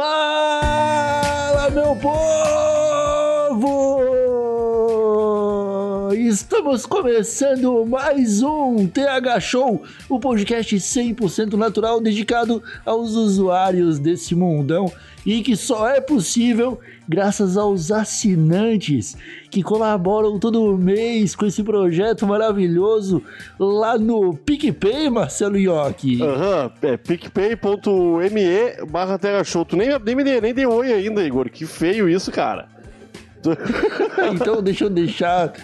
Fala, meu povo! Estamos começando mais um TH Show, o podcast 100% natural dedicado aos usuários desse mundão e que só é possível graças aos assinantes que colaboram todo mês com esse projeto maravilhoso lá no PicPay, Marcelo Iocchi. Aham, é picpay.me barra Terra Show. Tu nem, nem, nem deu oi ainda, Igor. Que feio isso, cara. Então deixa eu deixar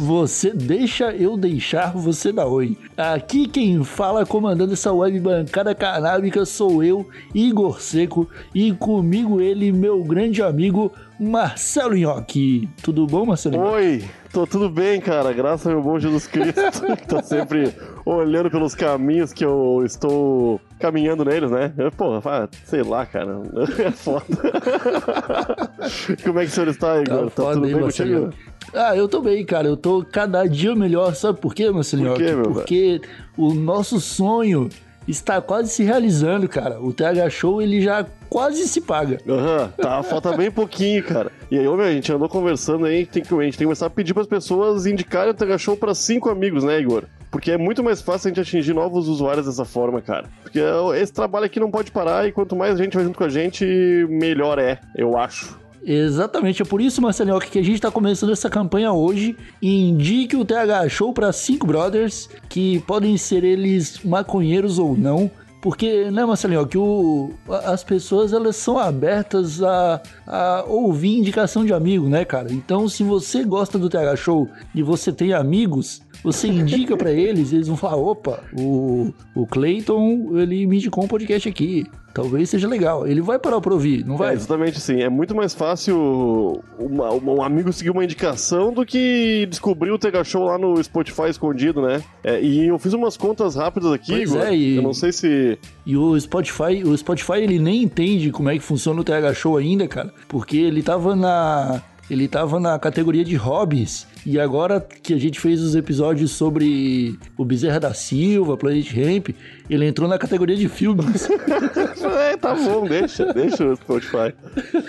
você deixa eu deixar você dar oi. Aqui quem fala comandando essa web bancada canábica sou eu, Igor Seco, e comigo ele, meu grande amigo Marcelo Nhoque. Tudo bom, Marcelo? Oi, tô tudo bem, cara. Graças ao meu bom Jesus Cristo, que tá sempre olhando pelos caminhos que eu estou caminhando neles, né? Porra, sei lá, cara. É foda. Como é que o senhor está, Igor? Tá, foda tudo aí, bem contigo? Ah, eu tô bem, cara. Eu tô cada dia melhor. Sabe por quê, Marcelo Por quê, meu Porque o nosso sonho está quase se realizando, cara. O TH Show, ele já quase se paga. Aham, tá, falta bem pouquinho, cara. E aí, meu, a gente andou conversando aí, tem que, a gente tem que começar a pedir pras pessoas indicarem o Tega Show pra cinco amigos, né, Igor? Porque é muito mais fácil a gente atingir novos usuários dessa forma, cara. Porque esse trabalho aqui não pode parar e quanto mais gente vai junto com a gente, melhor é, eu acho. Exatamente, é por isso, Marcelinho, que a gente está começando essa campanha hoje. Indique o TH Show para cinco brothers, que podem ser eles maconheiros ou não. Porque, né, Marcelinho, que o, as pessoas elas são abertas a, a ouvir indicação de amigo, né, cara? Então, se você gosta do TH Show e você tem amigos, você indica pra eles, eles vão falar: opa, o, o Clayton, ele me indicou um podcast aqui. Talvez seja legal. Ele vai parar pra ouvir, não É, vai? exatamente assim. É muito mais fácil uma- uma- um amigo seguir uma indicação do que descobrir o Tega Show lá no Spotify escondido, né? É, e eu fiz umas contas rápidas aqui, Pois Igor. é, e- Eu não sei se. E o Spotify, o Spotify ele nem entende como é que funciona o TH Show ainda, cara, porque ele tava na ele tava na categoria de hobbies e agora que a gente fez os episódios sobre o Bezerra da Silva, Planet Ramp, ele entrou na categoria de filmes. É, tá bom, deixa, deixa o Spotify.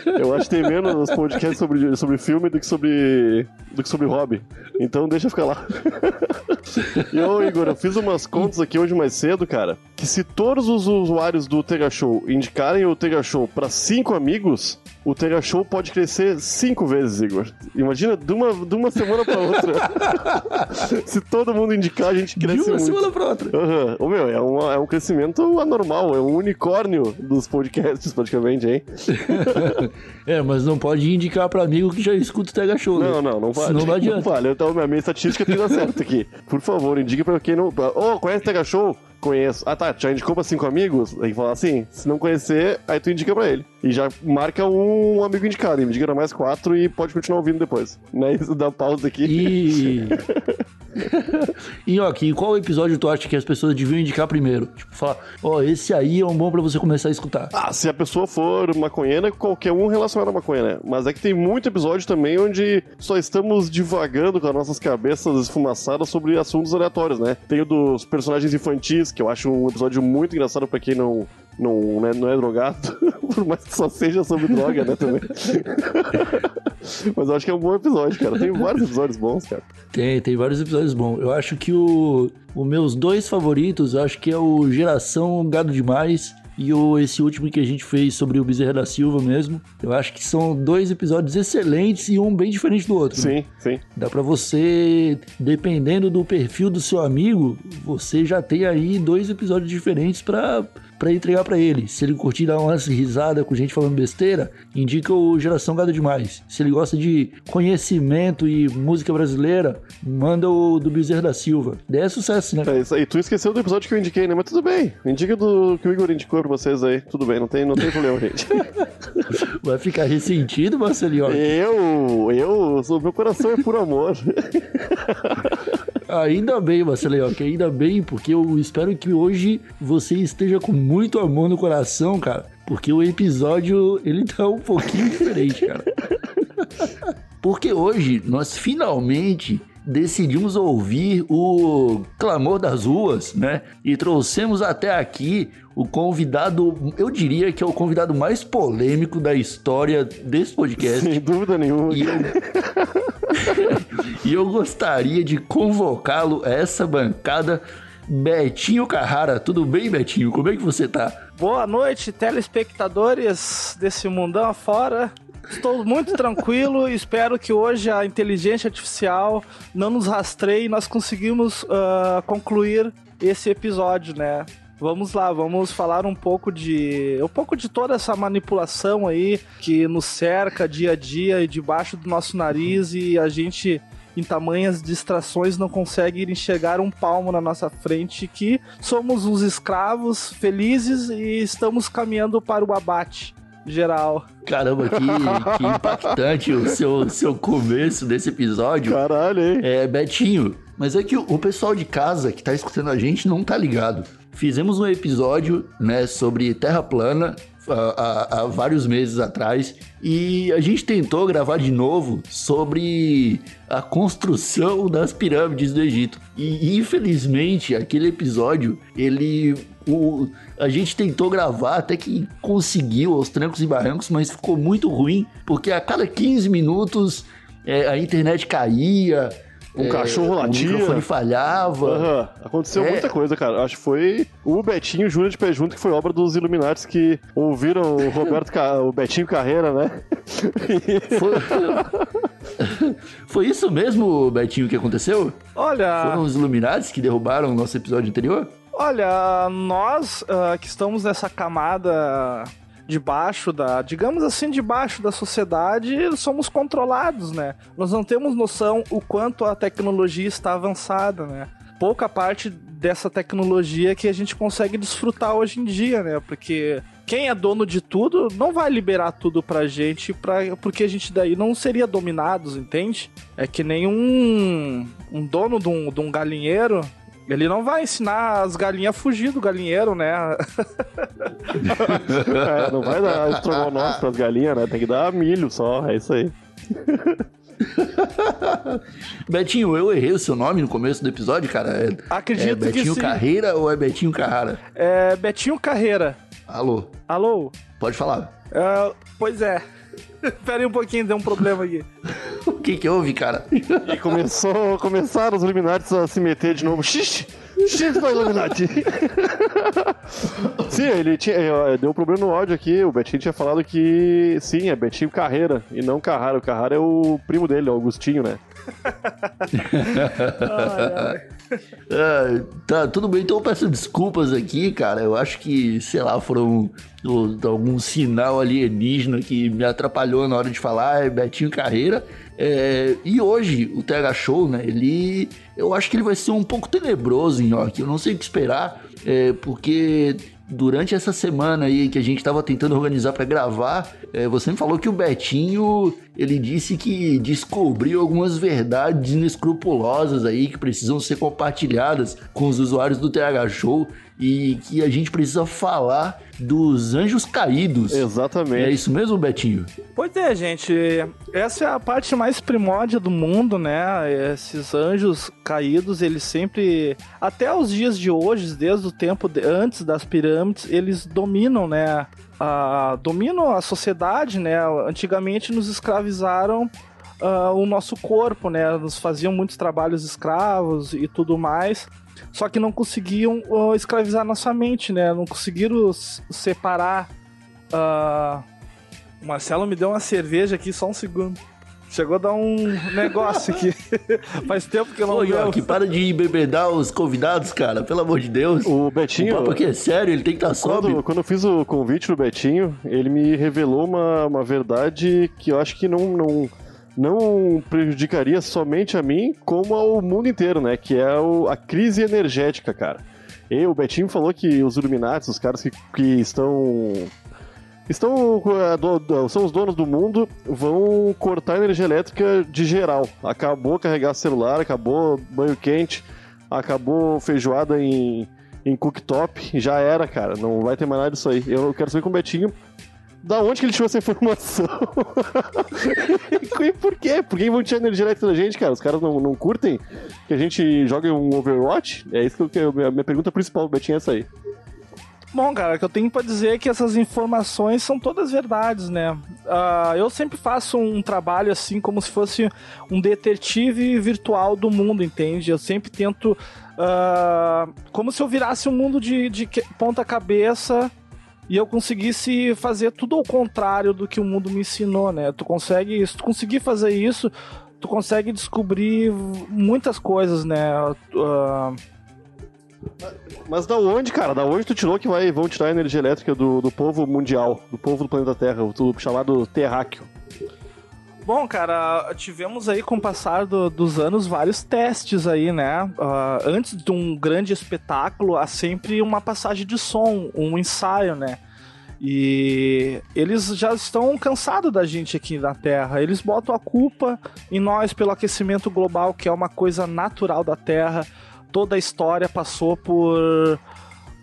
Eu acho que tem menos podcasts sobre, sobre filme do que sobre, do que sobre hobby. Então deixa ficar lá. E ô, Igor, eu fiz umas contas aqui hoje mais cedo, cara, que se todos os usuários do Tega Show indicarem o Tega Show pra cinco amigos, o Tega Show pode crescer cinco vezes, Igor. Imagina, de uma, de uma semana pra outra. se todo mundo indicar, a gente de cresce uma muito. semana pra outra. Aham. Ô, meu, é, uma- é um crescimento anormal, é um unicórnio dos podcasts, praticamente, hein? É, mas não pode indicar pra amigo que já escuta o TH Show. né? Não, não, não vale. Senão não adianta. vale. Então, minha minha estatística tem que dar certo aqui. Por favor, indique pra quem não. Ô, conhece Tega Show? Conheço. Ah, tá. Já indicou pra cinco amigos? Aí fala assim: se não conhecer, aí tu indica pra ele. E já marca um amigo indicado. Indica pra mais quatro e pode continuar ouvindo depois. Né? Isso dá pausa aqui. E. e ó, aqui, qual episódio tu acha que as pessoas deviam indicar primeiro? Tipo, falar, ó, esse aí é um bom pra você começar a escutar. Ah, se a pessoa for maconheira, qualquer um relacionado à maconha, né? Mas é que tem muito episódio também onde só estamos divagando com as nossas cabeças esfumaçadas sobre assuntos aleatórios, né? Tem o dos personagens infantis, que eu acho um episódio muito engraçado pra quem não, não, né, não é drogado, por mais que só seja sobre droga, né, também. Mas eu acho que é um bom episódio, cara. Tem vários episódios bons, cara. Tem, tem vários episódios bons. Eu acho que o, os meus dois favoritos, eu acho que é o Geração Gado Demais e o, esse último que a gente fez sobre o Bezerra da Silva mesmo. Eu acho que são dois episódios excelentes e um bem diferente do outro. né? Sim, sim. Dá pra você, dependendo do perfil do seu amigo, você já tem aí dois episódios diferentes pra para entregar pra ele. Se ele curtir dar umas risadas com gente falando besteira, indica o Geração Gado Demais. Se ele gosta de conhecimento e música brasileira, manda o do Bezerra da Silva. Daí é sucesso, né? É isso aí. Tu esqueceu do episódio que eu indiquei, né? Mas tudo bem. Indica do que o Igor indicou pra vocês aí. Tudo bem, não tem, não tem problema, gente. Vai ficar ressentido, Marcelinho? eu, eu, sou- meu coração é por amor. Ainda bem, Marcelinho, que ainda bem, porque eu espero que hoje você esteja com muito amor no coração, cara. Porque o episódio, ele tá um pouquinho diferente, cara. Porque hoje nós finalmente decidimos ouvir o clamor das ruas, né? E trouxemos até aqui o convidado, eu diria que é o convidado mais polêmico da história desse podcast. Sem dúvida nenhuma. E eu... e eu gostaria de convocá-lo a essa bancada. Betinho Carrara, tudo bem, Betinho? Como é que você tá? Boa noite, telespectadores desse mundão afora. Estou muito tranquilo e espero que hoje a inteligência artificial não nos rastreie e nós conseguimos ah, concluir esse episódio, né? Vamos lá, vamos falar um pouco de um pouco de toda essa manipulação aí que nos cerca dia a dia e debaixo do nosso nariz e a gente em tamanhas distrações não consegue enxergar um palmo na nossa frente que somos uns escravos felizes e estamos caminhando para o abate geral. Caramba, que, que impactante o seu, seu começo desse episódio. Caralho, hein? É, Betinho, mas é que o o pessoal de casa que tá escutando a gente não tá ligado. Fizemos um episódio, né, sobre Terra plana há, há- vários meses atrás e a gente tentou gravar de novo sobre a construção das pirâmides do Egito. E infelizmente aquele episódio, ele o, a gente tentou gravar até que conseguiu aos trancos e barrancos, mas ficou muito ruim, porque a cada 15 minutos é, a internet caía, Um cachorro o latia. microfone falhava. Aham, Aconteceu É. muita coisa, cara. Acho que foi o Betinho Júnior de Pé Junto, que foi obra dos Illuminates que ouviram o Roberto, Ca- o Betinho Carreira, né? Foi... Foi isso mesmo, Betinho, que aconteceu? Olha, Foram os Illuminati que derrubaram o nosso episódio anterior? Olha, nós ah, que estamos nessa camada debaixo da, digamos assim, debaixo da sociedade, somos controlados, né? Nós não temos noção o quanto a tecnologia está avançada, né? Pouca parte dessa tecnologia que a gente consegue desfrutar hoje em dia, né? Porque quem é dono de tudo não vai liberar tudo pra gente, pra, porque a gente daí não seria dominados, entende? É que nem um, um dono de um, de um galinheiro ele não vai ensinar as galinhas a fugir do galinheiro, né? É, não vai dar estrogonofe pras galinhas, né? Tem que dar milho só, é isso aí. Betinho, eu errei o seu nome no começo do episódio, cara. É, Acredito é que Betinho sim. Carreira ou é Betinho Carrara? É Betinho Carreira. Alô, Alô? pode falar. É, pois é. Pera aí um pouquinho, deu um problema aqui. O que que houve, cara? E começou, começaram os Illuminati a se meter de novo. Xixi! Xixi do Illuminati! sim, ele tinha. eh, Deu um problema no áudio aqui. O Betinho tinha falado que sim, é Betinho Carreira e não Carrara. O Carrara é o primo dele, o Augustinho, né? Ah, tá, tudo bem, então eu peço desculpas aqui, cara. Eu acho que, sei lá, foram algum sinal alienígena que me atrapalhou na hora de falar, é Betinho Carreira. É, e hoje, o TH Show, né, ele... Eu acho que ele vai ser um pouco tenebroso, Nhoque. Eu não sei o que esperar, é, porque durante essa semana aí que a gente tava tentando organizar pra gravar, é, você me falou que o Betinho, ele disse que descobriu algumas verdades inescrupulosas aí que precisam ser compartilhadas com os usuários do TH Show e que a gente precisa falar dos anjos caídos. Exatamente. É isso mesmo, Betinho? Pois é, gente. Essa é a parte mais primórdia do mundo, né? Esses anjos caídos, eles sempre. Até os dias de hoje, desde o tempo de- antes das pirâmides, eles dominam, né? A, dominam a sociedade, né? Antigamente nos escravizaram ah, o nosso corpo, né? Nos faziam muitos trabalhos escravos e tudo mais. Só que não conseguiam uh, escravizar nossa mente, né? Não conseguiram separar. ah, O Marcelo me deu uma cerveja aqui, só um segundo. Chegou a dar um negócio aqui. Faz tempo que eu não Ô. York, para de embebedar os convidados, cara. Pelo amor de Deus. O O Betinho. papo aqui é sério, ele tem que estar Quando, sóbrio. quando eu fiz o convite pro Betinho, ele me revelou uma, uma verdade que eu acho que não, não, não prejudicaria somente a mim, como ao mundo inteiro, né? Que é o- a crise energética, cara. E o Betinho falou que os Illuminati, os caras que, que estão. Estão. eh, são os donos do mundo, vão cortar a energia elétrica de geral. Acabou carregar celular, acabou banho quente, acabou feijoada em, em cooktop, já era, cara. Não vai ter mais nada disso aí. Eu quero saber com o Betinho da onde que ele tirou essa informação. e por quê? Por que vão tirar energia elétrica da gente, cara? Os caras não, não curtem que a gente jogue um Overwatch? É isso que eu quero. Minha, pergunta principal, Betinho, é essa aí. Bom, cara, o que eu tenho pra dizer é que essas informações são todas verdades, né? Ah, eu sempre faço um trabalho assim, como se fosse um detetive virtual do mundo, entende? Eu sempre tento. ah, como se eu virasse um mundo de, de que- ponta cabeça e eu conseguisse fazer tudo ao contrário do que o mundo me ensinou, né? Tu consegue. Se tu conseguir fazer isso, tu consegue descobrir muitas coisas, né? Ah, Mas da onde, cara? Da onde tu tirou que vai, vão tirar a energia elétrica do, do povo mundial, do povo do planeta Terra, o tu- chamado terráqueo? Bom, cara, tivemos aí com o passar do- dos anos vários testes aí, né? Ah, antes de um grande espetáculo, há sempre uma passagem de som, um ensaio, né? E eles já estão cansados da gente aqui na Terra. Eles botam a culpa em nós pelo aquecimento global, que é uma coisa natural da Terra. Toda a história passou por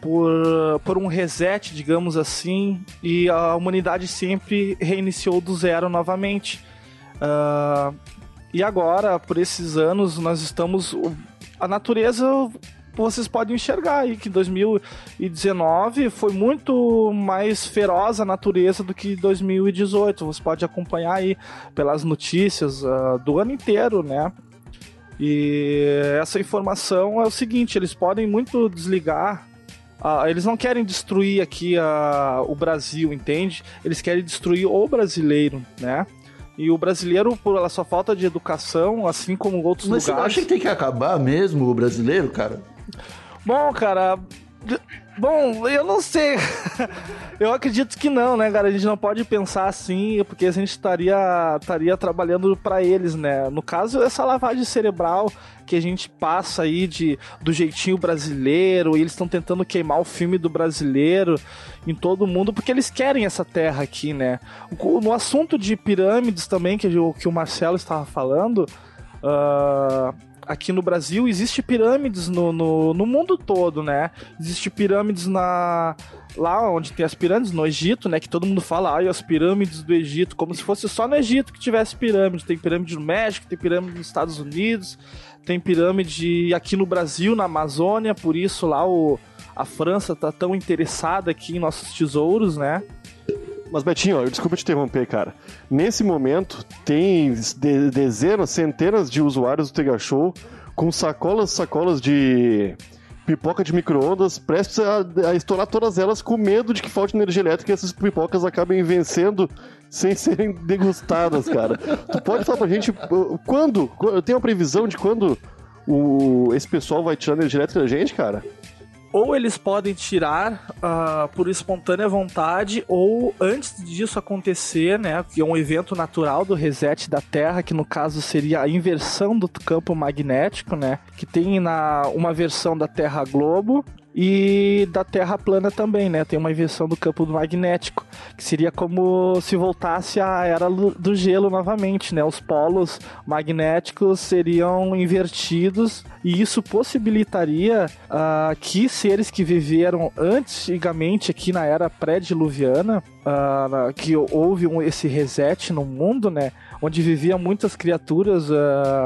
por, por um reset, digamos assim, e a humanidade sempre reiniciou do zero novamente. Ah, e agora, por esses anos, nós estamos. A natureza, vocês podem enxergar aí que 2019 foi muito mais feroz a natureza do que 2018. Você pode acompanhar aí pelas notícias ah, do ano inteiro, né? E essa informação é o seguinte: eles podem muito desligar. ah, eles não querem destruir aqui ah, o Brasil, entende? Eles querem destruir o brasileiro, né? E o brasileiro, por sua falta de educação, assim como outros Mas você lugares. acha que tem que acabar mesmo o brasileiro, cara? Bom, cara. Bom, eu não sei. eu acredito que não, né, cara? A gente não pode pensar assim, porque a gente estaria, estaria trabalhando para eles, né? No caso, essa lavagem cerebral que a gente passa aí de, do jeitinho brasileiro, e eles estão tentando queimar o filme do brasileiro em todo mundo, porque eles querem essa terra aqui, né? No assunto de pirâmides também, que, o- que o Marcelo estava falando. ah, aqui no Brasil existe pirâmides no, no, no mundo todo, né? Existe pirâmides na lá onde tem as pirâmides no Egito, né? Que todo mundo fala, ai, as pirâmides do Egito, como se fosse só no Egito que tivesse pirâmide. Tem pirâmide no México, tem pirâmide nos Estados Unidos, tem pirâmide aqui no Brasil, na Amazônia, por isso lá o a França tá tão interessada aqui em nossos tesouros, né? Mas, Betinho, ó, desculpa te interromper, cara. Nesse momento, tem de- dezenas, centenas de usuários do Tega Show com sacolas, sacolas de pipoca de micro-ondas, prestes a, a estourar todas elas com medo de que falte energia elétrica e essas pipocas acabem vencendo sem serem degustadas, cara. tu pode falar pra gente uh, quando? Tem uma previsão de quando o, esse pessoal vai tirar energia elétrica da gente, cara? Ou eles podem tirar ah, por espontânea vontade, ou antes disso acontecer, né, que é um evento natural do reset da Terra, que no caso seria a inversão do campo magnético, né, que tem na uma versão da Terra globo e da Terra plana também, né? Tem uma inversão do campo magnético, que seria como se voltasse à era do gelo novamente, né? Os polos magnéticos seriam invertidos e isso possibilitaria ah, que seres que viveram antigamente aqui na era pré-diluviana na- que houve um- esse reset no mundo, né? Onde viviam muitas criaturas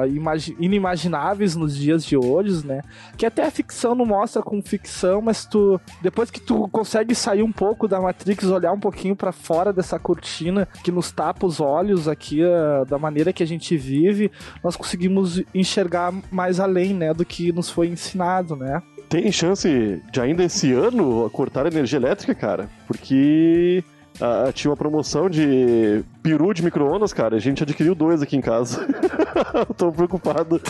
imagi- inimagináveis nos dias de hoje, né? Que até a ficção não mostra como ficção, mas tu depois que tu consegue sair um pouco da Matrix, olhar um pouquinho pra fora dessa cortina que nos tapa os olhos aqui ah, da maneira que a gente vive, nós conseguimos enxergar mais além, né, do que nos foi ensinado, né? Tem chance de ainda esse ano cortar a energia elétrica, cara? Porque ah, tinha uma promoção de peru de micro-ondas, cara. A gente adquiriu dois aqui em casa. Tô preocupado.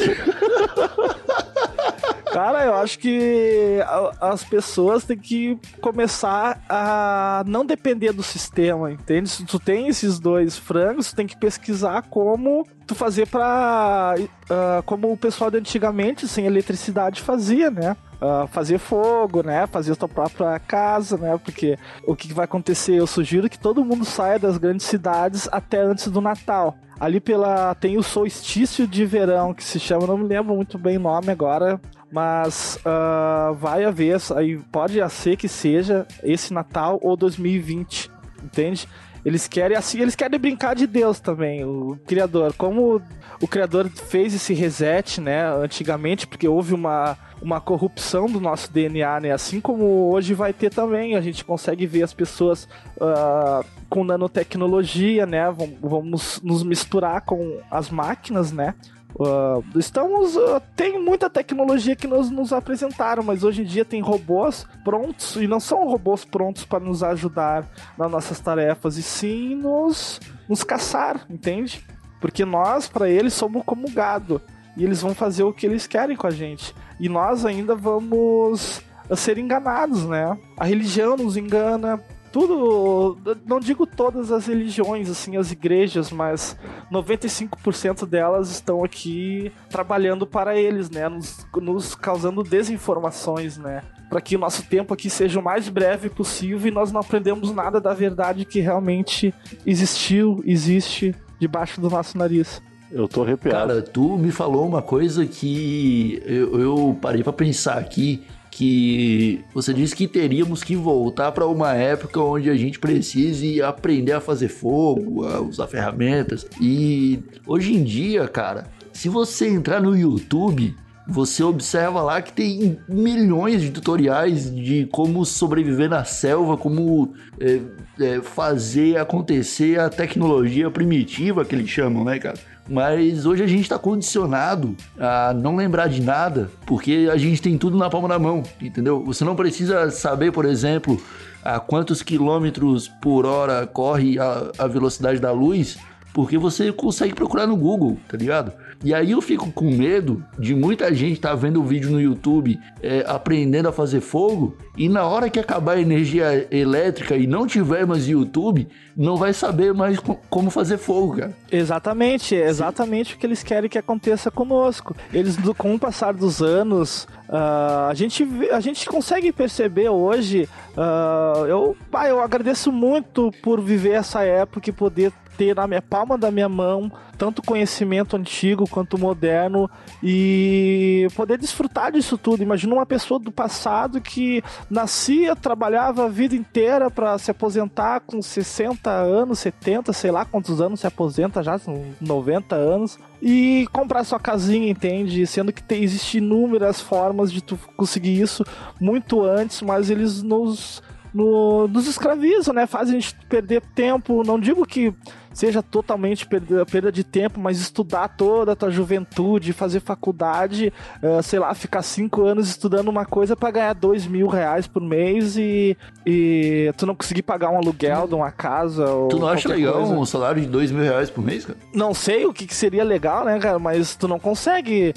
Cara, eu acho que as pessoas têm que começar a não depender do sistema, entende? Se tu tem esses dois frangos, tu tem que pesquisar como tu fazer pra. ah, como o pessoal de antigamente, sem eletricidade, fazia, né? Ah, fazer fogo, né? Fazer a tua própria casa, né? Porque o que vai acontecer? Eu sugiro que todo mundo saia das grandes cidades até antes do Natal. Ali pela. tem o solstício de verão que se chama, não me lembro muito bem o nome agora. Mas ah, vai haver, aí pode ser que seja esse Natal ou 2020, entende? Eles querem assim, eles querem brincar de Deus também, o criador. Como o criador fez esse reset, né, antigamente, porque houve uma uma corrupção do nosso DNA, né? Assim como hoje vai ter também, a gente consegue ver as pessoas ah, com nanotecnologia, né? Vam- Vamos nos misturar com as máquinas, né? Ah, estamos. ah, tem muita tecnologia que nos, nos apresentaram, mas hoje em dia tem robôs prontos e não são robôs prontos para nos ajudar nas nossas tarefas, e sim nos, nos caçar, entende? Porque nós, para eles, somos como gado. E eles vão fazer o que eles querem com a gente. E nós ainda vamos a ser enganados, né? A religião nos engana. Tudo, não digo todas as religiões, assim, as igrejas, mas 95% delas estão aqui trabalhando para eles, né? Nos, nos causando desinformações, né? Para que o nosso tempo aqui seja o mais breve possível e nós não aprendemos nada da verdade que realmente existiu, existe debaixo do nosso nariz. Eu tô arrepiado. Cara, tu me falou uma coisa que eu, eu parei pra pensar aqui, que você disse que teríamos que voltar pra uma época onde a gente precise aprender a fazer fogo, a usar ferramentas. E hoje em dia, cara, se você entrar no YouTube, você observa lá que tem milhões de tutoriais de como sobreviver na selva, como é, é, fazer acontecer a tecnologia primitiva que eles chamam, né, cara? Mas hoje a gente está condicionado a não lembrar de nada, porque a gente tem tudo na palma da mão, entendeu? Você não precisa saber, por exemplo, a quantos quilômetros por hora corre a, a velocidade da luz, porque você consegue procurar no Google, tá ligado? E aí eu fico com medo de muita gente estar vendo o vídeo no YouTube é, aprendendo a fazer fogo e na hora que acabar a energia elétrica e não tiver mais YouTube, não vai saber mais co- como fazer fogo, cara. Exatamente, é exatamente o que eles querem que aconteça conosco. Eles, com o passar dos anos, ah, a, gente, a gente consegue perceber hoje. ah, eu, pá, eu agradeço muito por viver essa época e poder ter na minha palma da minha mão tanto conhecimento antigo quanto moderno e poder desfrutar disso tudo. Imagina uma pessoa do passado que nascia, trabalhava a vida inteira para se aposentar com 60 anos, 70, sei lá quantos anos se aposenta já, são 90 anos, e comprar sua casinha, entende? Sendo que tem, existe inúmeras formas de tu conseguir isso muito antes, mas eles nos no- nos escravizam, né? Fazem a gente perder tempo. Não digo que seja totalmente perda, perda de tempo, mas estudar toda a tua juventude, fazer faculdade, eh, sei lá, ficar cinco anos estudando uma coisa para ganhar dois mil reais por mês e, e tu não conseguir pagar um aluguel de uma casa. Ou Tu não acha legal coisa. um salário de dois mil reais por mês, cara? Não sei o que, que seria legal, né, cara? Mas tu não consegue.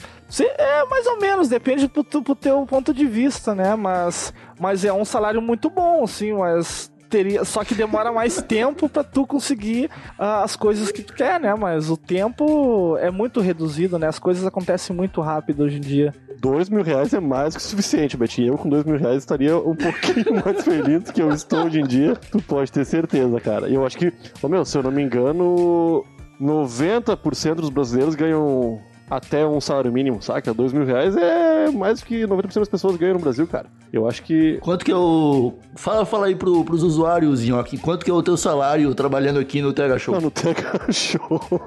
É mais ou menos, depende pro, pro teu ponto de vista, né? Mas, mas é um salário muito bom, assim, mas. Teria, só que demora mais tempo pra tu conseguir ah, as coisas que tu quer, né? Mas o tempo é muito reduzido, né? As coisas acontecem muito rápido hoje em dia. Dois mil reais é mais que o suficiente, Betinho. Eu com dois mil reais estaria um pouquinho mais feliz do que eu estou hoje em dia. Tu pode ter certeza, cara. E eu acho que, ô meu, se eu não me engano, 90% dos brasileiros ganham até um salário mínimo, saca? Dois mil reais é mais do que 90% das pessoas ganham no Brasil, cara. Eu acho que. Quanto que é o. Fala, fala aí pro, pros usuários, Nhoque. Quanto que é o teu salário trabalhando aqui no TH Show? Não, no Tega Show.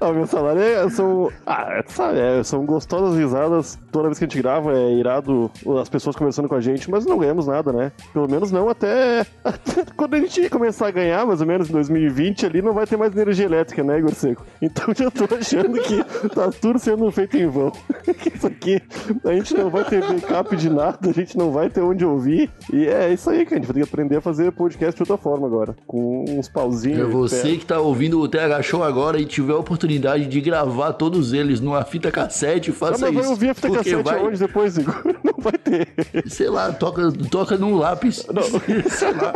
ah, meu salário é, são. Ah, sabe, é, são gostosas risadas. Toda vez que a gente grava é irado as pessoas conversando com a gente, mas não ganhamos nada, né? Pelo menos não até, até quando a gente começar a ganhar, mais ou menos em 2020, ali não vai ter mais energia elétrica, né, Igor Seco? Então já tô achando que tá tudo sendo feito em vão. Isso aqui, a gente não vai ter backup de nada, a gente não vai ter onde ouvir. E é isso aí, cara. A gente vai ter que aprender a fazer podcast de outra forma agora. Com uns pauzinhos. É você que tá ouvindo o TH Show agora e tiver a oportunidade de gravar todos eles numa fita cassete, faça mas vai isso. ouvir a fita cassete vai, aonde depois, Igor? Não vai ter. Sei lá, toca, toca num lápis. Sei lá.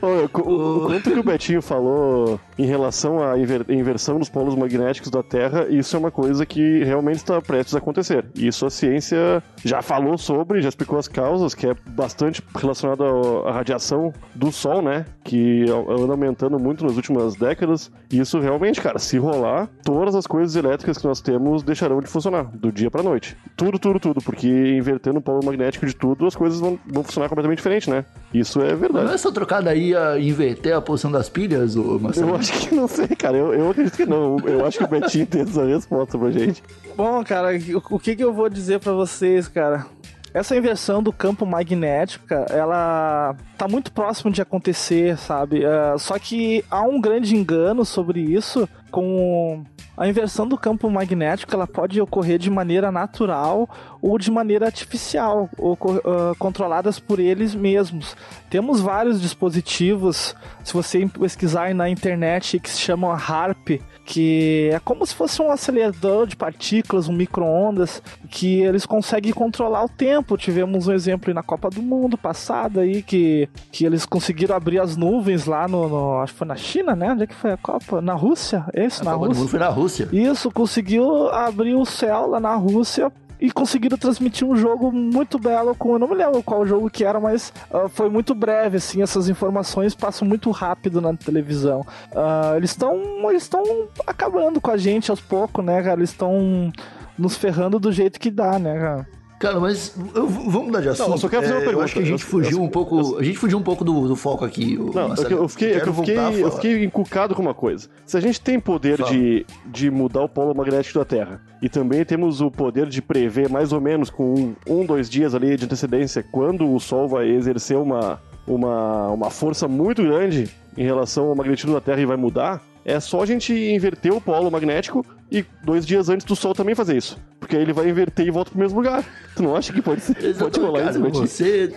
Olha, co- o quanto que o Betinho falou em relação à inver- inversão dos polos magnéticos da Terra, isso é uma coisa que realmente está prestes a acontecer. Isso a ciência já falou sobre, já explicou as causas, que é bastante relacionado ao- à radiação do Sol, né? Que anda aumentando muito nas últimas décadas. E isso realmente, cara, se rolar, todas as coisas elétricas que nós temos deixarão de funcionar, do dia pra noite. Tudo, tudo, tudo, porque invertendo o polo magnético de tudo, as coisas vão, vão funcionar completamente diferente, né? Isso é verdade. Não é só trocar daí a inverter a posição das pilhas, ô Marcelo? Eu acho que não sei, cara. Eu, eu acredito que não. Eu acho que o Betinho tem essa resposta pra gente. Bom, cara, o, que, que eu vou dizer pra vocês, cara? Essa inversão do campo magnético, ela tá muito próximo de acontecer, sabe? É, só que há um grande engano sobre isso com a inversão do campo magnético, ela pode ocorrer de maneira natural ou de maneira artificial, ou, ah, controladas por eles mesmos. Temos vários dispositivos, se você pesquisar na internet, que se chamam HARP, que é como se fosse um acelerador de partículas, um micro-ondas, que eles conseguem controlar o tempo. Tivemos um exemplo aí na Copa do Mundo passada aí, que, que eles conseguiram abrir as nuvens lá no, no- Acho que foi na China, né? Onde é que foi a Copa? Na Rússia? É isso, A na Copa do Rússia? Mundo foi na Rússia. Isso, conseguiu abrir o céu lá na Rússia e conseguiram transmitir um jogo muito belo com, eu não me lembro qual jogo que era, mas ah, foi muito breve, assim, essas informações passam muito rápido na televisão. Ah, eles estão eles estão acabando com a gente aos poucos, né, cara? Eles estão nos ferrando do jeito que dá, né, cara? Cara, mas eu- vamos mudar de assunto. eu só quero fazer uma É, pergunta. Acho que a gente Eu- fugiu eu- um pouco. A gente fugiu um pouco do, do foco aqui. Não, Marcelo. eu fiquei, eu fiquei, eu fiquei encucado com uma coisa. Se a gente tem poder Fala. de, de mudar o polo magnético da Terra e também temos o poder de prever mais ou menos com um, um dois dias ali de antecedência quando o Sol vai exercer uma, uma, uma força muito grande em relação ao magnetismo da Terra e vai mudar, é só a gente inverter o polo magnético e dois dias antes do Sol também fazer isso. Porque aí ele vai inverter e volta pro mesmo lugar. Tu não acha que pode ser? Pode rolar isso, Betinho? você,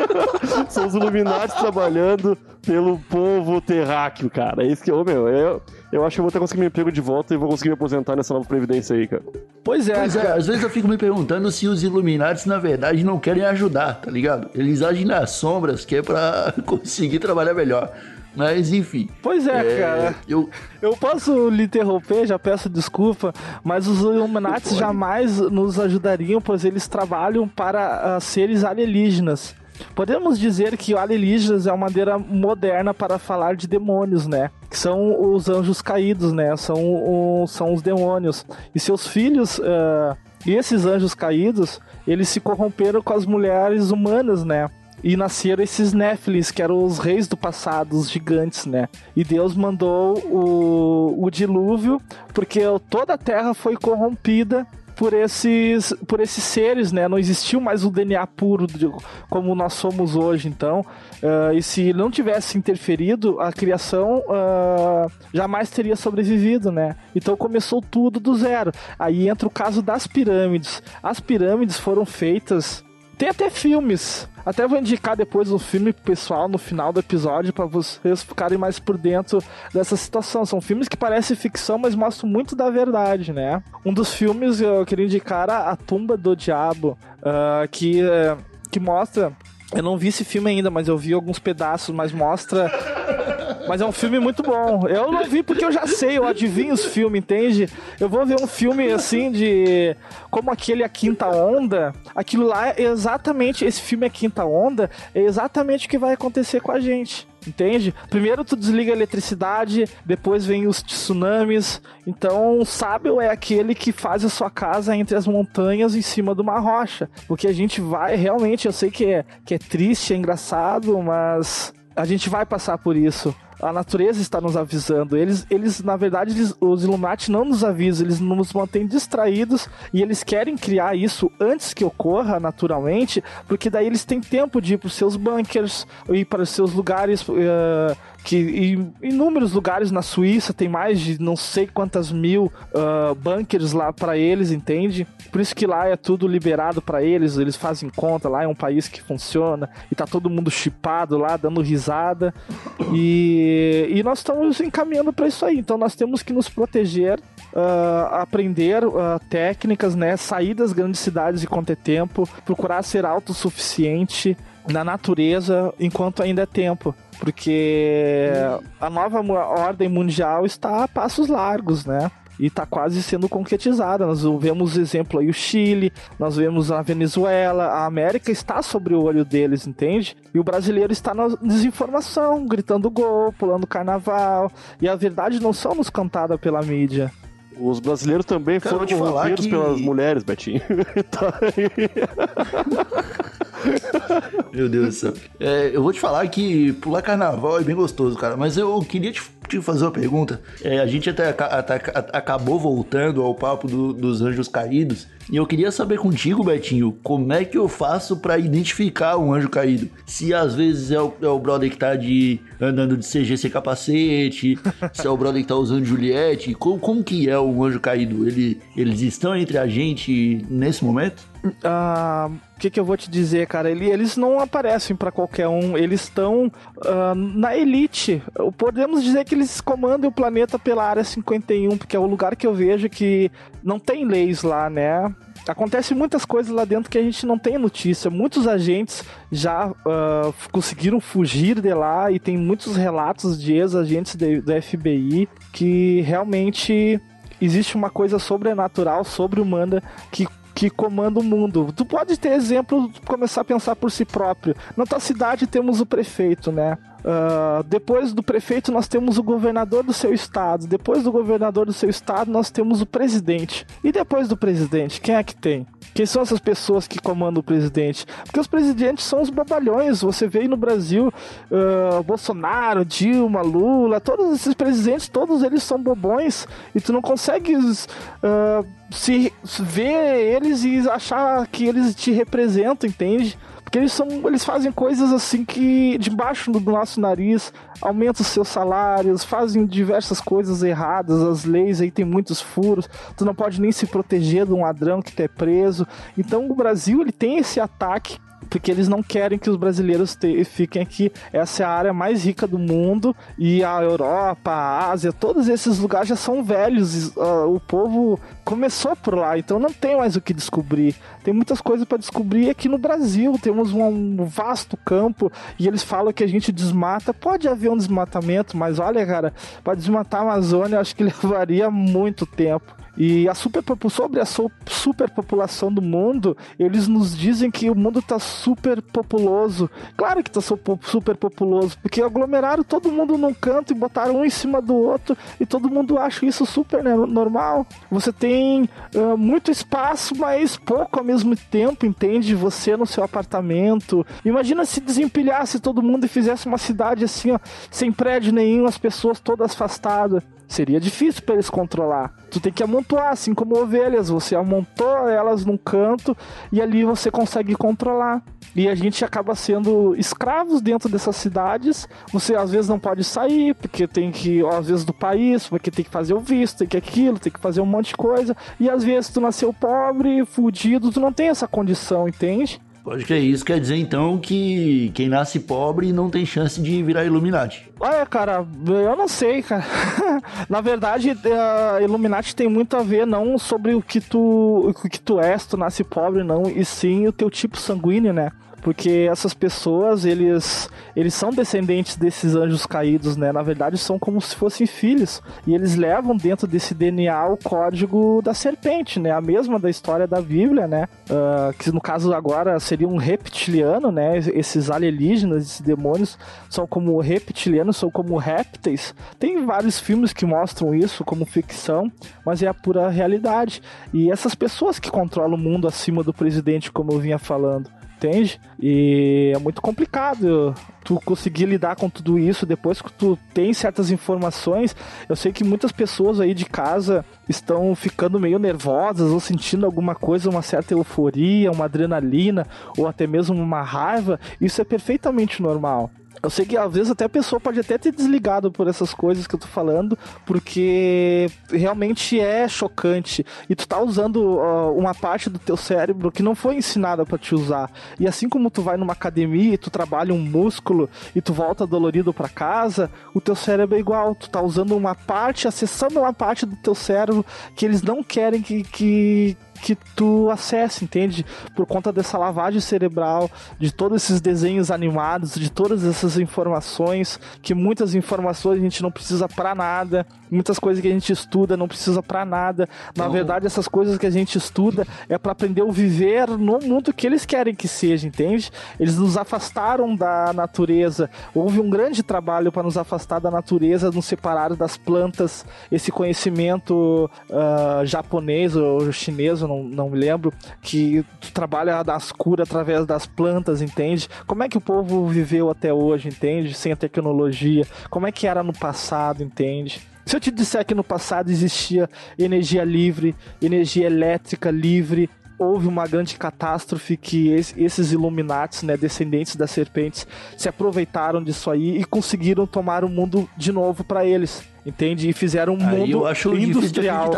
São os Illuminati trabalhando pelo povo terráqueo, cara. É isso que eu, meu, eu, eu acho que eu vou até conseguir meu emprego de volta e vou conseguir me aposentar nessa nova previdência aí, cara. Pois é, Pois é, cara. às vezes eu fico me perguntando se os Illuminati, na verdade, não querem ajudar, tá ligado? Eles agem nas sombras, que é pra conseguir trabalhar melhor. Mas, enfim. Pois é, É, cara. Eu, Eu posso lhe interromper, já peço desculpa, mas os Illuminati jamais nos ajudariam, pois eles trabalham para ah, seres alienígenas. Podemos dizer que o alienígenas é uma maneira moderna para falar de demônios, né? Que são os anjos caídos, né? São, o- são os demônios. E seus filhos, ah, e esses anjos caídos, eles se corromperam com as mulheres humanas, né? E nasceram esses Néfilis, que eram os reis do passado, os gigantes, né? E Deus mandou o, o dilúvio, porque toda a terra foi corrompida por esses, por esses seres, né? Não existiu mais o DNA puro de- como nós somos hoje, então. ah, e se não tivesse interferido, a criação ah, jamais teria sobrevivido, né? Então começou tudo do zero. Aí entra o caso das pirâmides. As pirâmides foram feitas tem até filmes. Até vou indicar depois um filme pessoal no final do episódio para vocês ficarem mais por dentro dessa situação. São filmes que parecem ficção, mas mostram muito da verdade, né? Um dos filmes eu queria indicar a, a Tumba do Diabo, ah, que, eh, que mostra. Eu não vi esse filme ainda, mas eu vi alguns pedaços, mas mostra Mas é um filme muito bom. Eu não vi porque eu já sei, eu adivinho os filmes, entende? Eu vou ver um filme assim de. Como aquele A Quinta Onda. Aquilo lá é exatamente. Esse filme A Quinta Onda é exatamente o que vai acontecer com a gente. Entende? Primeiro tu desliga a eletricidade, depois vem os tsunamis. Então, o sábio é aquele que faz a sua casa entre as montanhas em cima de uma rocha. Porque a gente vai, realmente, eu sei que é, que é triste, é engraçado, mas a gente vai passar por isso. A natureza está nos avisando. Eles, eles na verdade, eles, os Illuminati não nos avisam, eles nos mantêm distraídos e eles querem criar isso antes que ocorra naturalmente, porque daí eles têm tempo de ir para os seus bunkers, ir para os seus lugares uh, que em inúmeros lugares na Suíça tem mais de não sei quantas mil uh, bunkers lá para eles, entende? Por isso que lá é tudo liberado para eles, eles fazem conta, lá é um país que funciona e tá todo mundo chipado lá, dando risada. E, e nós estamos encaminhando para isso aí, então nós temos que nos proteger, uh, aprender uh, técnicas, né? Sair das grandes cidades enquanto é tempo, procurar ser autossuficiente na natureza enquanto ainda é tempo porque a nova ordem mundial está a passos largos, né? E está quase sendo concretizada. Nós vemos exemplo aí o Chile, nós vemos a Venezuela, a América está sobre o olho deles, entende? E o brasileiro está na desinformação, gritando gol, pulando carnaval. E a verdade não só nos cantada pela mídia. Os brasileiros também Cara, foram corrompidos que- pelas mulheres, Betinho. Tá aí. Meu Deus do céu. É, eu vou te falar que pular carnaval é bem gostoso, cara. Mas eu queria te, te fazer uma pergunta. É, a gente até, até aca- acabou voltando ao papo do- dos anjos caídos. E eu queria saber contigo, Betinho, como é que eu faço pra identificar um anjo caído? Se às vezes é o, é o brother que tá de, andando de CG sem capacete, se é o brother que tá usando Juliette. Como, como que é um anjo caído? Ele, eles estão entre a gente nesse momento? Ah, O que, que eu vou te dizer, cara? Ele- eles não aparecem pra qualquer um, eles estão ah, na elite. Podemos dizer que eles comandam o planeta pela área 51, porque é o lugar que eu vejo que não tem leis lá, né? Acontece muitas coisas lá dentro que a gente não tem notícia. Muitos agentes já ah, conseguiram fugir de lá e tem muitos relatos de ex-agentes do FBI que realmente existe uma coisa sobrenatural, sobre-humana que que comanda o mundo. Tu pode ter exemplo, começar a pensar por si próprio. Na tua cidade temos o prefeito, né? Ah, depois do prefeito, nós temos o governador do seu estado. Depois do governador do seu estado, nós temos o presidente. E depois do presidente, quem é que tem? Quem são essas pessoas que comandam o presidente? Porque os presidentes são os bobalhões. Você vê aí no Brasil ah, Bolsonaro, Dilma, Lula, todos esses presidentes, todos eles são bobões. E tu não consegue ah, se ver eles e achar que eles te representam, entende? Porque eles são, eles fazem coisas assim que debaixo do nosso nariz, aumentam os seus salários, fazem diversas coisas erradas, as leis aí tem muitos furos, tu não pode nem se proteger de um ladrão que tu é preso. Então o Brasil ele tem esse ataque porque eles não querem que os brasileiros te- fiquem aqui. Essa é a área mais rica do mundo e a Europa, a Ásia, todos esses lugares já são velhos. ah, o povo começou por lá, então não tem mais o que descobrir. Tem muitas coisas para descobrir aqui no Brasil. Temos um, vasto campo e eles falam que a gente desmata. Pode haver um desmatamento, mas olha, cara, para desmatar a Amazônia, acho que levaria muito tempo. E a superpopu- sobre a su- superpopulação do mundo, eles nos dizem que o mundo tá super populoso. Claro que tá su- super populoso, porque aglomeraram todo mundo num canto e botaram um em cima do outro e todo mundo acha isso super né, normal. Você tem ah, muito espaço, mas pouco ao mesmo tempo, entende? Você no seu apartamento. Imagina se desempilhasse todo mundo e fizesse uma cidade assim, ó, sem prédio nenhum, as pessoas todas afastadas. Seria difícil para eles controlar. Tu tem que amontoar, assim como ovelhas. Você amontoa elas num canto e ali você consegue controlar. E a gente acaba sendo escravos dentro dessas cidades. Você às vezes não pode sair, porque tem que, às vezes, do país, porque tem que fazer o visto, tem que aquilo, tem que fazer um monte de coisa. E às vezes tu nasceu pobre, fudido, tu não tem essa condição, entende? Pode que é isso, quer dizer então que quem nasce pobre não tem chance de virar Illuminati. Olha, cara, eu não sei, cara. Na verdade, Illuminati tem muito a ver não sobre o que tu, o que tu és, tu nasce pobre, não, e sim o teu tipo sanguíneo, né? Porque essas pessoas, eles, eles são descendentes desses anjos caídos, né? Na verdade, são como se fossem filhos. E eles levam dentro desse DNA o código da serpente, né? A mesma da história da Bíblia, né? Uh, que no caso agora seria um reptiliano, né? Esses alienígenas, esses demônios, são como reptilianos, são como répteis. Tem vários filmes que mostram isso como ficção, mas é a pura realidade. E essas pessoas que controlam o mundo acima do presidente, como eu vinha falando, entende? E é muito complicado tu conseguir lidar com tudo isso depois que tu tem certas informações. Eu sei que muitas pessoas aí de casa estão ficando meio nervosas ou sentindo alguma coisa, uma certa euforia, uma adrenalina ou até mesmo uma raiva. Isso é perfeitamente normal. Eu sei que às vezes até a pessoa pode até ter desligado por essas coisas que eu tô falando, porque realmente é chocante. E tu tá usando uh, uma parte do teu cérebro que não foi ensinada para te usar. E assim como tu vai numa academia e tu trabalha um músculo e tu volta dolorido para casa, o teu cérebro é igual. Tu tá usando uma parte, acessando uma parte do teu cérebro que eles não querem que, que, que tu acesse, entende? Por conta dessa lavagem cerebral, de todos esses desenhos animados, de todas essas informações, que muitas informações a gente não precisa para nada, muitas coisas que a gente estuda não precisa para nada. Na Não. verdade, essas coisas que a gente estuda é para aprender a viver no mundo que eles querem que seja, entende? Eles nos afastaram da natureza. Houve um grande trabalho para nos afastar da natureza, nos separar das plantas. Esse conhecimento ah, japonês ou chinês, eu não, não me lembro, que tu trabalha das curas através das plantas, entende? Como é que o povo viveu até hoje, entende? Sem a tecnologia. Como é que era no passado, entende? Se eu te disser que no passado existia energia livre, energia elétrica livre, houve uma grande catástrofe que es- esses Illuminates, né, descendentes das serpentes, se aproveitaram disso aí e conseguiram tomar o mundo de novo para eles, entende? E fizeram um Aí mundo industrial.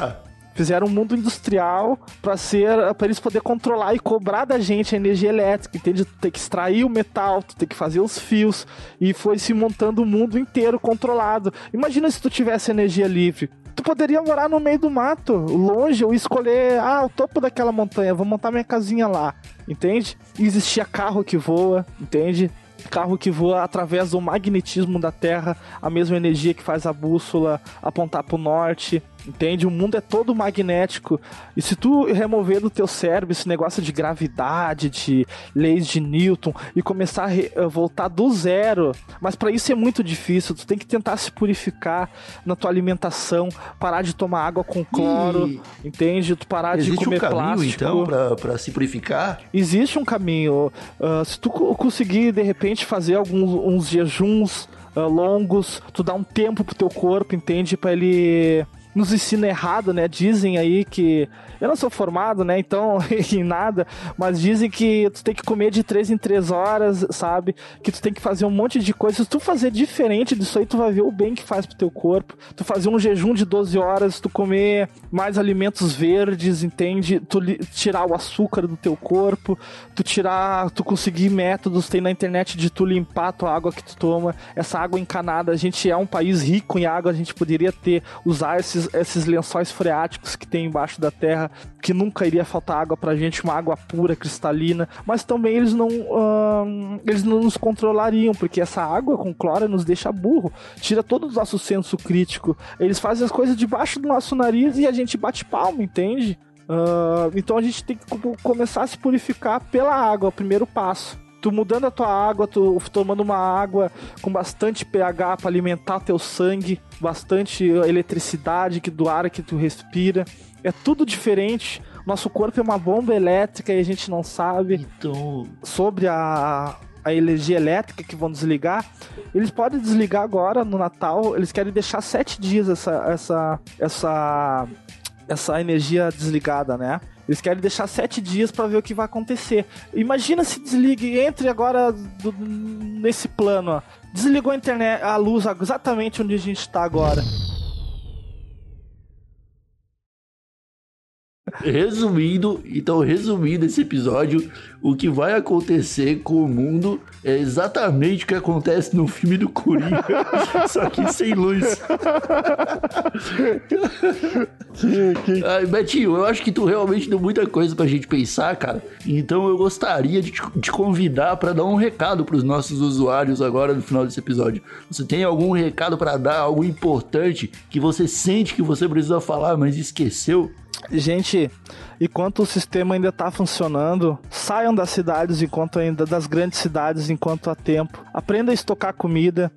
Fizeram um mundo industrial para ser para eles poder controlar e cobrar da gente a energia elétrica, entende? Tu tem que extrair o metal, tu tem que fazer os fios e foi se montando o mundo inteiro controlado. Imagina se tu tivesse energia livre. Tu poderia morar no meio do mato, longe, ou escolher, ah, o topo daquela montanha, vou montar minha casinha lá, entende? E existia carro que voa, entende? Carro que voa através do magnetismo da Terra, a mesma energia que faz a bússola apontar para o norte, entende? O mundo é todo magnético. E se tu remover do teu cérebro esse negócio de gravidade, de leis de Newton e começar a a voltar do zero, mas para isso é muito difícil. Tu tem que tentar se purificar na tua alimentação, parar de tomar água com cloro, E entende? Tu parar de Existe um comer caminho, plástico. então, pra, pra se purificar? Existe um caminho. Ah, se tu co- conseguir, de repente, fazer alguns uns jejuns ah, longos, tu dá um tempo pro teu corpo, entende? Pra ele nos ensina errado, né? Dizem aí que. Eu não sou formado, né? Então, em nada. Mas dizem que tu tem que comer de três em três horas, sabe? Que tu tem que fazer um monte de coisas. Se tu fazer diferente disso aí, tu vai ver o bem que faz pro teu corpo. Tu fazer um jejum de 12 horas, tu comer mais alimentos verdes, entende? Tu tirar o açúcar do teu corpo, tu tirar, tu conseguir métodos, tem na internet de tu limpar a tua água que tu toma, essa água encanada. A gente é um país rico em água, a gente poderia ter, usar esses, esses lençóis freáticos que tem embaixo da terra, que nunca iria faltar água pra gente, uma água pura, cristalina, mas também eles não, eles não nos controlariam, porque essa água com cloro nos deixa burro, tira todo o nosso senso crítico. Eles fazem as coisas debaixo do nosso nariz e a gente bate palma, entende? Ah, então a gente tem que co- começar a se purificar pela água, o primeiro passo. Tu mudando a tua água, tu tomando uma água com bastante pH para alimentar teu sangue, bastante eletricidade que do ar que tu respira. É tudo diferente. Nosso corpo é uma bomba elétrica e a gente não sabe Então, sobre a, a energia elétrica que vão desligar, eles podem desligar agora no Natal. Eles querem deixar sete dias essa, essa, essa, essa energia desligada, né? Eles querem deixar sete dias para ver o que vai acontecer. Imagina se desligue, entre agora do- nesse plano. ó. Desligou a internet, a luz exatamente onde a gente está agora. Resumindo, então, resumindo esse episódio, o que vai acontecer com o mundo é exatamente o que acontece no filme do Coringa, só que sem luz. Ai, Betinho, eu acho que tu realmente deu muita coisa pra gente pensar, cara. Então eu gostaria de te convidar para dar um recado pros nossos usuários agora no final desse episódio. Você tem algum recado para dar, algo importante que você sente que você precisa falar, mas esqueceu? Gente, enquanto o sistema ainda está funcionando, saiam das cidades enquanto ainda das grandes cidades enquanto há tempo. Aprenda a estocar comida,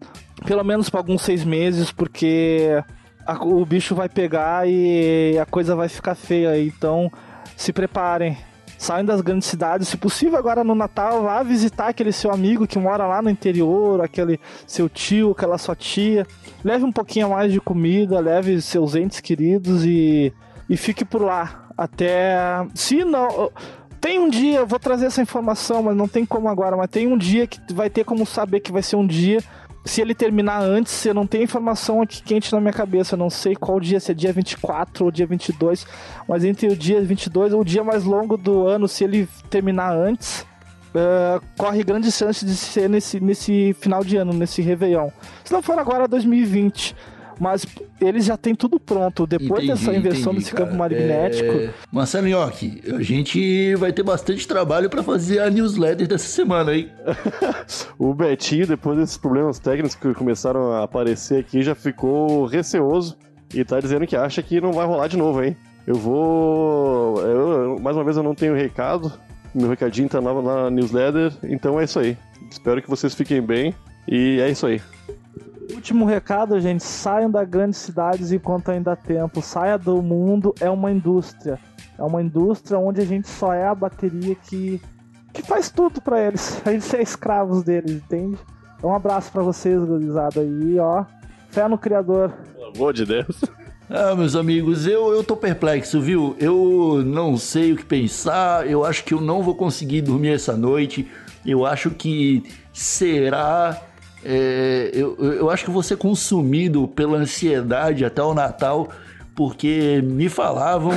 pelo menos por alguns seis meses, porque a, o bicho vai pegar e a coisa vai ficar feia. Então, se preparem. Saiam das grandes cidades, se possível agora no Natal, vá visitar aquele seu amigo que mora lá no interior, aquele seu tio, aquela sua tia. Leve um pouquinho mais de comida, leve seus entes queridos e e fique por lá até. Se não. Tem um dia, eu vou trazer essa informação, mas não tem como agora. Mas tem um dia que vai ter como saber que vai ser um dia. Se ele terminar antes, eu não tenho informação aqui quente na minha cabeça. Eu não sei qual dia, se é dia 24 ou dia 22. Mas entre o dia 22 ou o dia mais longo do ano, se ele terminar antes, uh, corre grande chance de ser nesse, nesse final de ano, nesse Réveillon. Se não for agora, 2020 mas eles já têm tudo pronto. Depois entendi, dessa inversão entendi, desse cara. campo magnético. É... Marcelo Nhoque, a gente vai ter bastante trabalho para fazer a newsletter dessa semana, hein? o Betinho, depois desses problemas técnicos que começaram a aparecer aqui, já ficou receoso e tá dizendo que acha que não vai rolar de novo, hein? Eu vou. Eu, mais uma vez eu não tenho recado. Meu recadinho tá lá na newsletter, então é isso aí. Espero que vocês fiquem bem e é isso aí. Último recado, gente: saiam das grandes cidades enquanto ainda há tempo. Saia do mundo, é uma indústria. É uma indústria onde a gente só é a bateria que, que faz tudo para eles. A gente é escravos deles, entende? Então, um abraço para vocês, gurizada aí, ó. Fé no Criador. Pelo amor de Deus. Ah, meus amigos, eu, eu tô perplexo, viu? Eu não sei o que pensar, eu acho que eu não vou conseguir dormir essa noite. Eu acho que será é, eu, eu acho que vou ser consumido pela ansiedade até o Natal, porque me falavam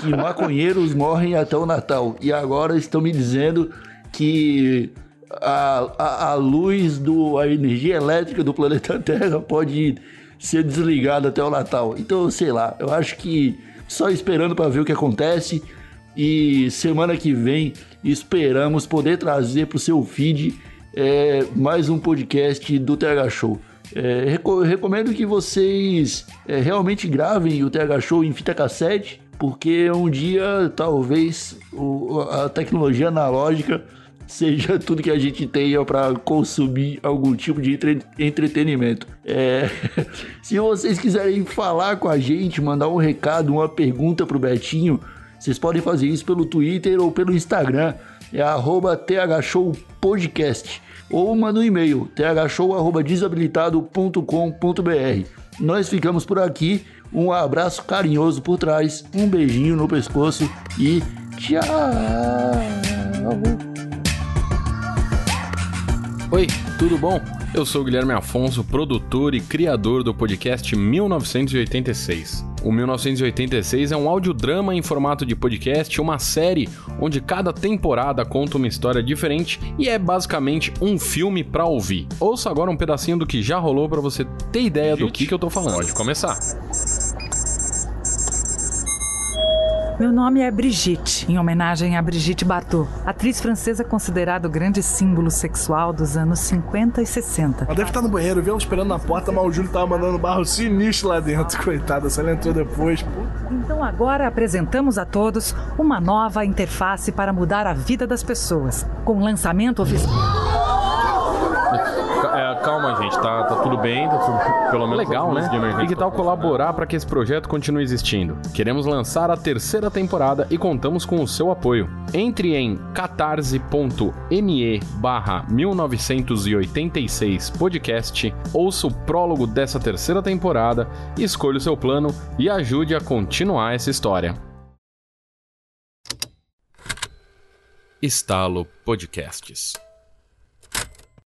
que maconheiros morrem até o Natal. E agora estão me dizendo que a, a, a luz, do, a energia elétrica do planeta Terra pode ser desligada até o Natal. Então, sei lá, eu acho que só esperando para ver o que acontece. E semana que vem esperamos poder trazer para o seu feed é, mais um podcast do TH Show. É, recomendo que vocês é, realmente gravem o TH Show em fita cassete, porque um dia talvez o, a tecnologia analógica seja tudo que a gente tenha para consumir algum tipo de entre, entretenimento. É, se vocês quiserem falar com a gente, mandar um recado, uma pergunta pro Betinho, vocês podem fazer isso pelo Twitter ou pelo Instagram é arroba thshowpodcast ou manda um e-mail thshow.desabilitado.com.br. Nós ficamos por aqui, um abraço carinhoso por trás, um beijinho no pescoço e tchau! Oi, tudo bom? Eu sou Guilherme Afonso, produtor e criador do podcast 1986. O 1986 é um audiodrama em formato de podcast, uma série onde cada temporada conta uma história diferente e é basicamente um filme para ouvir. Ouça agora um pedacinho do que já rolou para você ter ideia do que, que eu tô falando. Pode começar. Meu nome é Brigitte, em homenagem a Brigitte Bardot, atriz francesa considerada o grande símbolo sexual dos anos 50 e 60. Ela deve estar no banheiro, viu ela esperando na porta, mas o Júlio tava mandando barro sinistro lá dentro, coitada, se ela entrou depois, pô. Então agora apresentamos a todos uma nova interface para mudar a vida das pessoas, com lançamento oficial calma, gente, tá, tá tudo bem, tá tudo, pelo menos legal, né? E que tal colaborar para que esse projeto continue existindo? Queremos lançar a terceira temporada e contamos com o seu apoio. Entre em catarse.me barra 1986 podcast, ouça o prólogo dessa terceira temporada, escolha o seu plano e ajude a continuar essa história. Estalo Podcasts